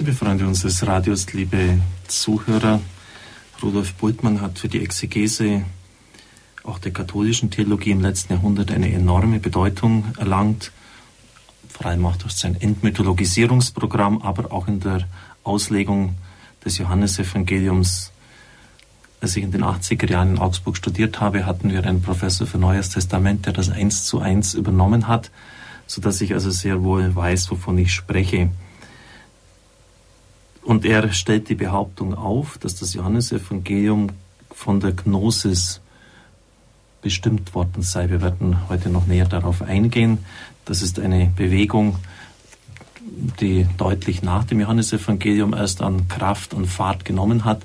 Liebe Freunde unseres Radios, liebe Zuhörer, Rudolf Bultmann hat für die Exegese auch der katholischen Theologie im letzten Jahrhundert eine enorme Bedeutung erlangt, vor allem auch durch sein Entmythologisierungsprogramm, aber auch in der Auslegung des Johannesevangeliums. Als ich in den 80er Jahren in Augsburg studiert habe, hatten wir einen Professor für Neues Testament, der das eins zu eins übernommen hat, sodass ich also sehr wohl weiß, wovon ich spreche. Und er stellt die Behauptung auf, dass das Johannesevangelium von der Gnosis bestimmt worden sei. Wir werden heute noch näher darauf eingehen. Das ist eine Bewegung, die deutlich nach dem Johannesevangelium erst an Kraft und Fahrt genommen hat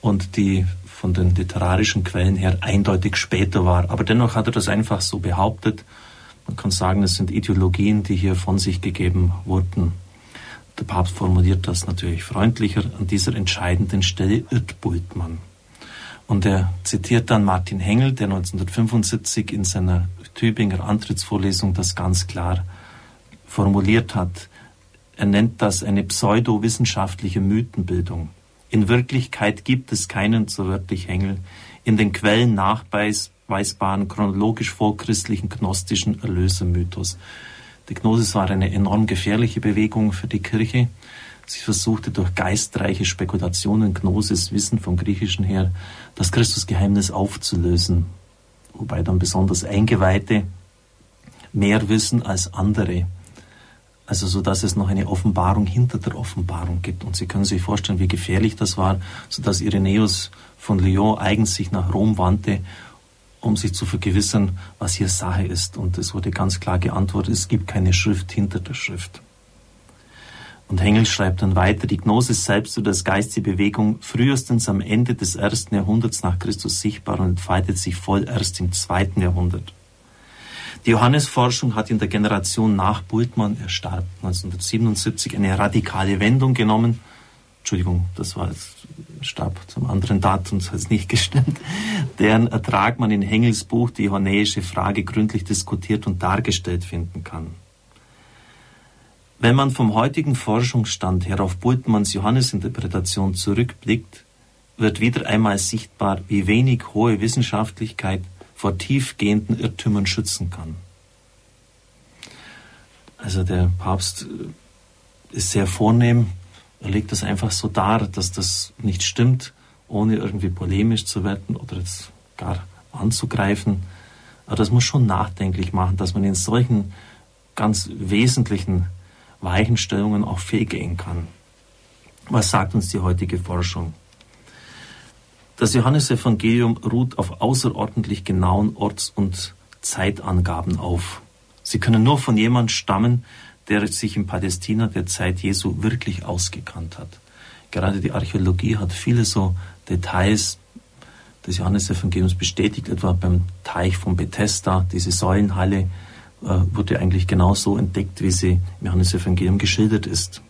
und die von den literarischen Quellen her eindeutig später war. Aber dennoch hat er das einfach so behauptet. Man kann sagen, es sind Ideologien, die hier von sich gegeben wurden. Der Papst formuliert das natürlich freundlicher. An dieser entscheidenden Stelle irrt Bultmann. Und er zitiert dann Martin Hengel, der 1975 in seiner Tübinger Antrittsvorlesung das ganz klar formuliert hat. Er nennt das eine pseudowissenschaftliche Mythenbildung. In Wirklichkeit gibt es keinen, so wörtlich Hengel, in den Quellen nachweisbaren chronologisch vorchristlichen gnostischen Erlösermythos. Die Gnosis war eine enorm gefährliche Bewegung für die Kirche. Sie versuchte durch geistreiche Spekulationen, Gnosis, Wissen vom Griechischen her, das Christusgeheimnis aufzulösen. Wobei dann besonders Eingeweihte mehr wissen als andere. Also so dass es noch eine Offenbarung hinter der Offenbarung gibt. Und Sie können sich vorstellen, wie gefährlich das war, so dass Irenäus von Lyon eigens sich nach Rom wandte um sich zu vergewissern, was hier Sache ist. Und es wurde ganz klar geantwortet, es gibt keine Schrift hinter der Schrift. Und Hengel schreibt dann weiter, die Gnosis selbst oder das Geist die Bewegung frühestens am Ende des ersten Jahrhunderts nach Christus sichtbar und entfaltet sich voll erst im zweiten Jahrhundert. Die Johannesforschung hat in der Generation nach Bultmann, er starb 1977, eine radikale Wendung genommen Entschuldigung, das war jetzt Stab zum anderen Datum, das hat nicht gestimmt, deren Ertrag man in Hengels Buch die hornäische Frage gründlich diskutiert und dargestellt finden kann. Wenn man vom heutigen Forschungsstand her auf Bultmanns Johannesinterpretation zurückblickt, wird wieder einmal sichtbar, wie wenig hohe Wissenschaftlichkeit vor tiefgehenden Irrtümern schützen kann. Also der Papst ist sehr vornehm, er legt das einfach so dar, dass das nicht stimmt, ohne irgendwie polemisch zu werden oder jetzt gar anzugreifen. Aber das muss schon nachdenklich machen, dass man in solchen ganz wesentlichen Weichenstellungen auch fehlgehen kann. Was sagt uns die heutige Forschung? Das Johannesevangelium ruht auf außerordentlich genauen Orts- und Zeitangaben auf. Sie können nur von jemand stammen, der sich in Palästina der Zeit Jesu wirklich ausgekannt hat. Gerade die Archäologie hat viele so Details des Johannesevangeliums bestätigt, etwa beim Teich von Bethesda, diese Säulenhalle äh, wurde eigentlich genau so entdeckt, wie sie im Johannesevangelium geschildert ist.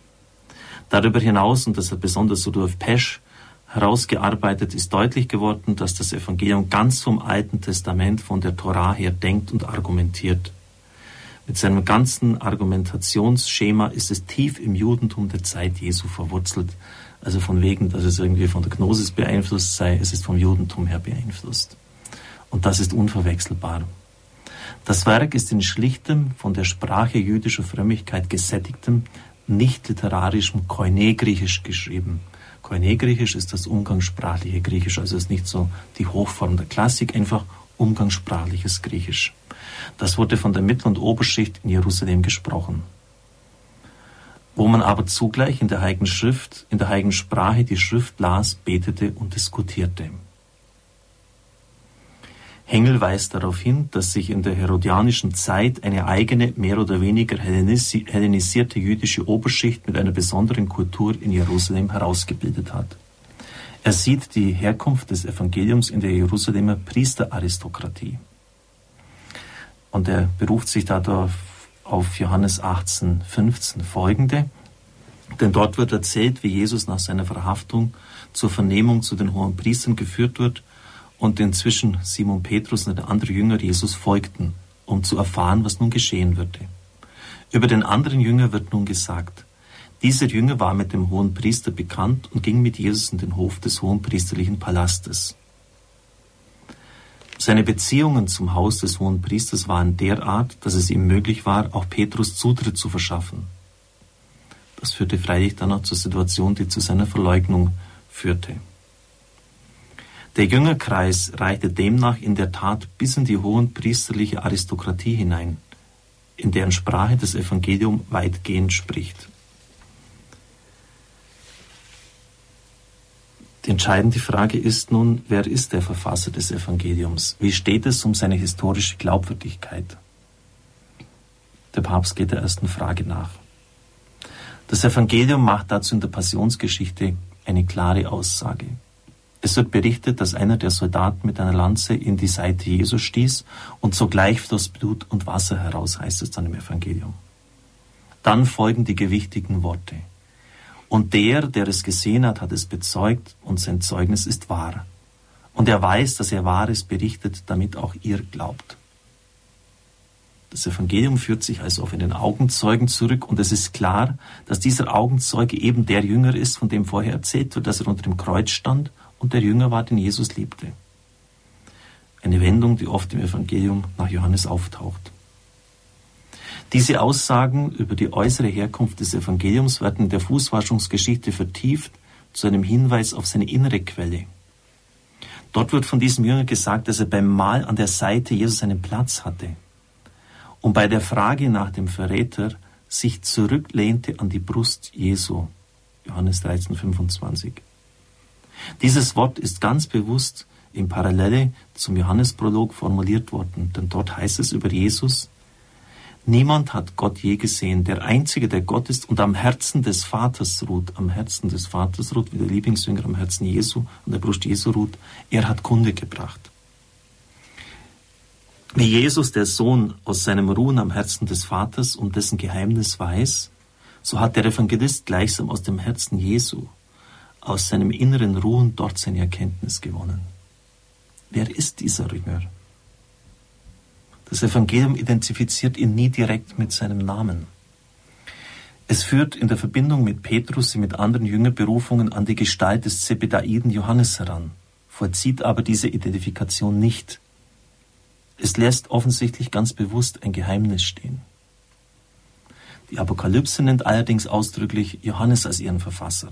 Darüber hinaus, und das hat besonders Rudolf Pesch herausgearbeitet, ist deutlich geworden, dass das Evangelium ganz vom Alten Testament, von der Torah her denkt und argumentiert. Mit seinem ganzen Argumentationsschema ist es tief im Judentum der Zeit Jesu verwurzelt. Also von wegen, dass es irgendwie von der Gnosis beeinflusst sei, es ist vom Judentum her beeinflusst. Und das ist unverwechselbar. Das Werk ist in schlichtem, von der Sprache jüdischer Frömmigkeit gesättigtem, nicht literarischem Koine-Griechisch geschrieben. Koine-Griechisch ist das umgangssprachliche Griechisch, also ist nicht so die Hochform der Klassik, einfach umgangssprachliches Griechisch. Das wurde von der Mittel- und Oberschicht in Jerusalem gesprochen. Wo man aber zugleich in der Heiligen Schrift, in der Heiligen Sprache die Schrift las, betete und diskutierte. Hengel weist darauf hin, dass sich in der herodianischen Zeit eine eigene, mehr oder weniger hellenisierte jüdische Oberschicht mit einer besonderen Kultur in Jerusalem herausgebildet hat. Er sieht die Herkunft des Evangeliums in der Jerusalemer Priesteraristokratie. Und er beruft sich dadurch auf Johannes 18, 15 folgende. Denn dort wird erzählt, wie Jesus nach seiner Verhaftung zur Vernehmung zu den hohen Priestern geführt wird und inzwischen Simon Petrus und der andere Jünger Jesus folgten, um zu erfahren, was nun geschehen würde. Über den anderen Jünger wird nun gesagt, Dieser Jünger war mit dem hohen Priester bekannt und ging mit Jesus in den Hof des hohen priesterlichen Palastes. Seine Beziehungen zum Haus des hohen Priesters waren derart, dass es ihm möglich war, auch Petrus Zutritt zu verschaffen. Das führte freilich dann auch zur Situation, die zu seiner Verleugnung führte. Der Jüngerkreis reichte demnach in der Tat bis in die hohen priesterliche Aristokratie hinein, in deren Sprache das Evangelium weitgehend spricht. Die entscheidende Frage ist nun, wer ist der Verfasser des Evangeliums? Wie steht es um seine historische Glaubwürdigkeit? Der Papst geht der ersten Frage nach. Das Evangelium macht dazu in der Passionsgeschichte eine klare Aussage. Es wird berichtet, dass einer der Soldaten mit einer Lanze in die Seite Jesu stieß und sogleich floss Blut und Wasser heraus, heißt es dann im Evangelium. Dann folgen die gewichtigen Worte. Und der, der es gesehen hat, hat es bezeugt und sein Zeugnis ist wahr. Und er weiß, dass er Wahres berichtet, damit auch ihr glaubt. Das Evangelium führt sich also auf einen Augenzeugen zurück und es ist klar, dass dieser Augenzeuge eben der Jünger ist, von dem vorher erzählt wird, dass er unter dem Kreuz stand und der Jünger war, den Jesus liebte. Eine Wendung, die oft im Evangelium nach Johannes auftaucht. Diese Aussagen über die äußere Herkunft des Evangeliums werden in der Fußwaschungsgeschichte vertieft zu einem Hinweis auf seine innere Quelle. Dort wird von diesem Jünger gesagt, dass er beim Mahl an der Seite Jesus einen Platz hatte und bei der Frage nach dem Verräter sich zurücklehnte an die Brust Jesu. Johannes 13, 25. Dieses Wort ist ganz bewusst in Parallele zum Johannesprolog formuliert worden, denn dort heißt es über Jesus, Niemand hat Gott je gesehen. Der Einzige, der Gott ist und am Herzen des Vaters ruht, am Herzen des Vaters ruht, wie der Lieblingsjünger am Herzen Jesu, an der Brust Jesu ruht, er hat Kunde gebracht. Wie Jesus, der Sohn, aus seinem Ruhen am Herzen des Vaters um dessen Geheimnis weiß, so hat der Evangelist gleichsam aus dem Herzen Jesu, aus seinem inneren Ruhen dort seine Erkenntnis gewonnen. Wer ist dieser Jünger? Das Evangelium identifiziert ihn nie direkt mit seinem Namen. Es führt in der Verbindung mit Petrus und mit anderen Jüngerberufungen an die Gestalt des Zebedaiden Johannes heran, vollzieht aber diese Identifikation nicht. Es lässt offensichtlich ganz bewusst ein Geheimnis stehen. Die Apokalypse nennt allerdings ausdrücklich Johannes als ihren Verfasser.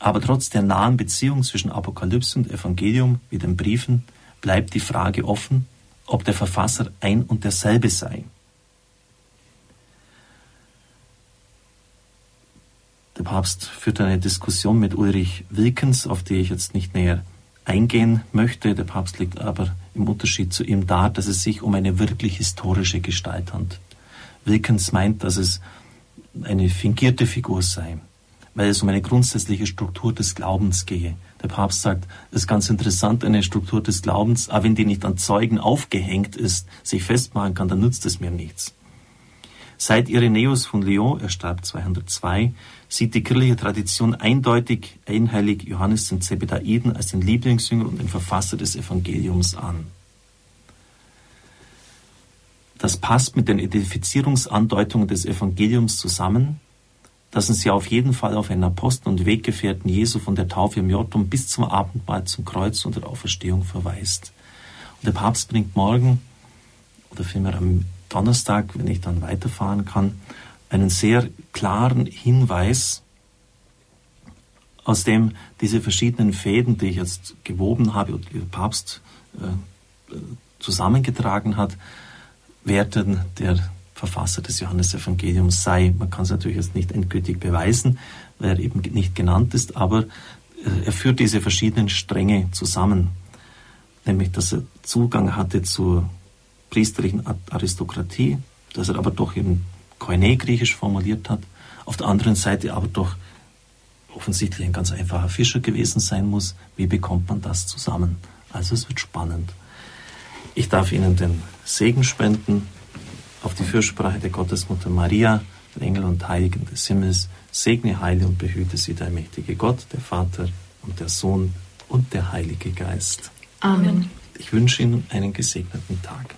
Aber trotz der nahen Beziehung zwischen Apokalypse und Evangelium wie den Briefen bleibt die Frage offen, ob der Verfasser ein und derselbe sei. Der Papst führt eine Diskussion mit Ulrich Wilkens, auf die ich jetzt nicht näher eingehen möchte. Der Papst legt aber im Unterschied zu ihm dar, dass es sich um eine wirklich historische Gestalt handelt. Wilkens meint, dass es eine fingierte Figur sei, weil es um eine grundsätzliche Struktur des Glaubens gehe. Der Papst sagt, es ist ganz interessant, eine Struktur des Glaubens, aber wenn die nicht an Zeugen aufgehängt ist, sich festmachen kann, dann nützt es mir nichts. Seit Irenäus von Lyon, er starb 202, sieht die kirchliche Tradition eindeutig einheilig Johannes den Zebedaiden als den Lieblingsjünger und den Verfasser des Evangeliums an. Das passt mit den Identifizierungsandeutungen des Evangeliums zusammen, dass uns ja auf jeden Fall auf einen Apostel und Weggefährten Jesu von der Taufe im Jordan bis zum Abendmahl zum Kreuz und der Auferstehung verweist. Und der Papst bringt morgen, oder vielmehr am Donnerstag, wenn ich dann weiterfahren kann, einen sehr klaren Hinweis, aus dem diese verschiedenen Fäden, die ich jetzt gewoben habe und der Papst äh, zusammengetragen hat, werden der Verfasser des Johannesevangeliums sei. Man kann es natürlich jetzt nicht endgültig beweisen, weil er eben nicht genannt ist, aber äh, er führt diese verschiedenen Stränge zusammen. Nämlich, dass er Zugang hatte zur priesterlichen Aristokratie, dass er aber doch eben Koine griechisch formuliert hat, auf der anderen Seite aber doch offensichtlich ein ganz einfacher Fischer gewesen sein muss. Wie bekommt man das zusammen? Also es wird spannend. Ich darf Ihnen den Segen spenden auf die Fürsprache der Gottesmutter Maria, der Engel und Heiligen des Himmels, segne, heile und behüte sie der mächtige Gott, der Vater und der Sohn und der Heilige Geist. Amen. Ich wünsche Ihnen einen gesegneten Tag.